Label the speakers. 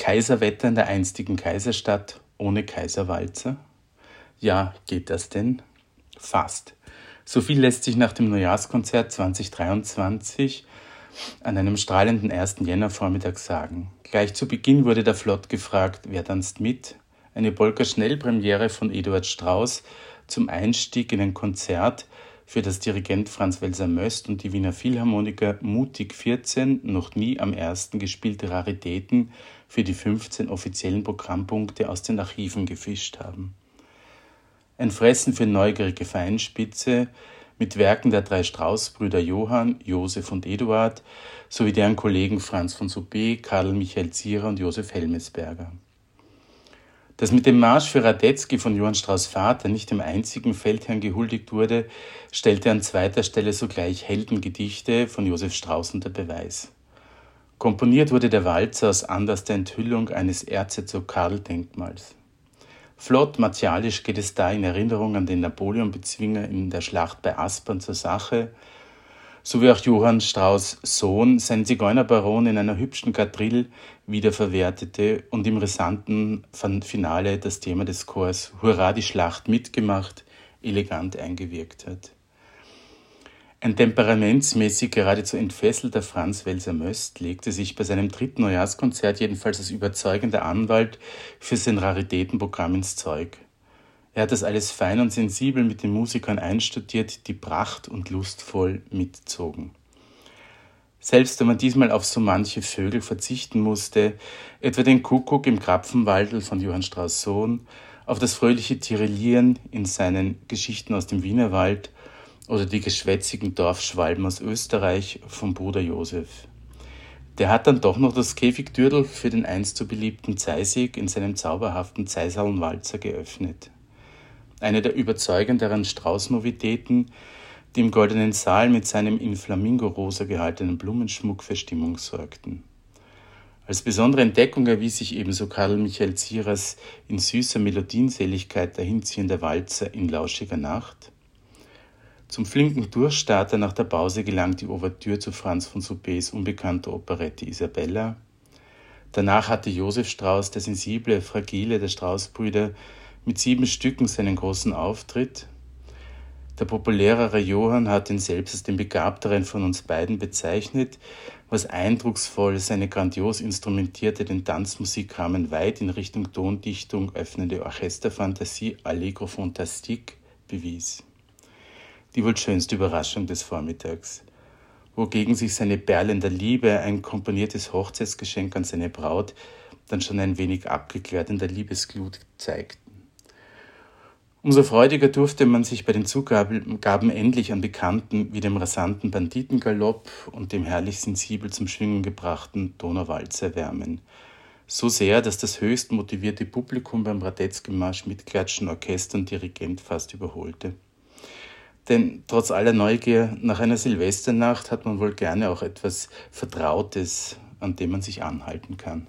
Speaker 1: Kaiserwetter in der einstigen Kaiserstadt ohne Kaiserwalzer? Ja, geht das denn? Fast. So viel lässt sich nach dem Neujahrskonzert 2023 an einem strahlenden 1. Jänner-Vormittag sagen. Gleich zu Beginn wurde der Flott gefragt, wer tanzt mit? Eine Polka-Schnellpremiere von Eduard Strauss zum Einstieg in ein Konzert, für das Dirigent Franz Welser Möst und die Wiener Philharmoniker mutig 14 noch nie am ersten gespielte Raritäten für die 15 offiziellen Programmpunkte aus den Archiven gefischt haben. Ein Fressen für neugierige Feinspitze mit Werken der drei Strauß-Brüder Johann, Josef und Eduard sowie deren Kollegen Franz von Soubé, Karl Michael Zierer und Josef Helmesberger. Dass mit dem Marsch für Radetzky von Johann Strauss Vater nicht dem einzigen Feldherrn gehuldigt wurde, stellte an zweiter Stelle sogleich Heldengedichte von Josef Strauss unter Beweis. Komponiert wurde der Walzer aus Anlass der Enthüllung eines Erzherzog Karl-Denkmals. Flott martialisch geht es da in Erinnerung an den Napoleon-Bezwinger in der Schlacht bei Aspern zur Sache, so wie auch Johann Strauss Sohn sein Zigeunerbaron in einer hübschen Quadrille wiederverwertete und im rissanten Finale das Thema des Chors Hurra die Schlacht mitgemacht elegant eingewirkt hat. Ein temperamentsmäßig geradezu entfesselter Franz Welser Möst legte sich bei seinem dritten Neujahrskonzert jedenfalls als überzeugender Anwalt für sein Raritätenprogramm ins Zeug. Er hat das alles fein und sensibel mit den Musikern einstudiert, die pracht und lustvoll mitzogen. Selbst wenn man diesmal auf so manche Vögel verzichten musste, etwa den Kuckuck im Krapfenwaldel von Johann Strauss Sohn, auf das fröhliche Tirillieren in seinen Geschichten aus dem Wienerwald oder die geschwätzigen Dorfschwalben aus Österreich vom Bruder Josef. Der hat dann doch noch das Käfigdürdel für den einst so beliebten Zeisig in seinem zauberhaften Zeisallenwalzer geöffnet eine der überzeugenderen Strauß-Novitäten, die im Goldenen Saal mit seinem in Flamingo-Rosa gehaltenen Blumenschmuck für Stimmung sorgten. Als besondere Entdeckung erwies sich ebenso Karl Michael Zierers in süßer Melodienseligkeit dahinziehender Walzer in lauschiger Nacht. Zum flinken Durchstarter nach der Pause gelangt die Ouvertüre zu Franz von Soubés unbekannter Operette Isabella. Danach hatte Josef Strauß, der sensible, fragile der Strauß-Brüder, mit sieben Stücken seinen großen Auftritt. Der populärere Johann hat ihn selbst als den begabteren von uns beiden bezeichnet, was eindrucksvoll seine grandios instrumentierte, den Tanzmusikrahmen weit in Richtung Tondichtung öffnende Orchesterfantasie Allegro Fantastique bewies. Die wohl schönste Überraschung des Vormittags wogegen sich seine Perlen der Liebe, ein komponiertes Hochzeitsgeschenk an seine Braut, dann schon ein wenig abgeklärt in der Liebesglut zeigten. Umso freudiger durfte man sich bei den Zugaben endlich an Bekannten wie dem rasanten Banditengalopp und dem herrlich sensibel zum Schwingen gebrachten Donauwalzer erwärmen. So sehr, dass das höchst motivierte Publikum beim Radetzky-Marsch mit Klatschen, Orchester und Dirigent fast überholte. Denn trotz aller Neugier nach einer Silvesternacht hat man wohl gerne auch etwas Vertrautes, an dem man sich anhalten kann.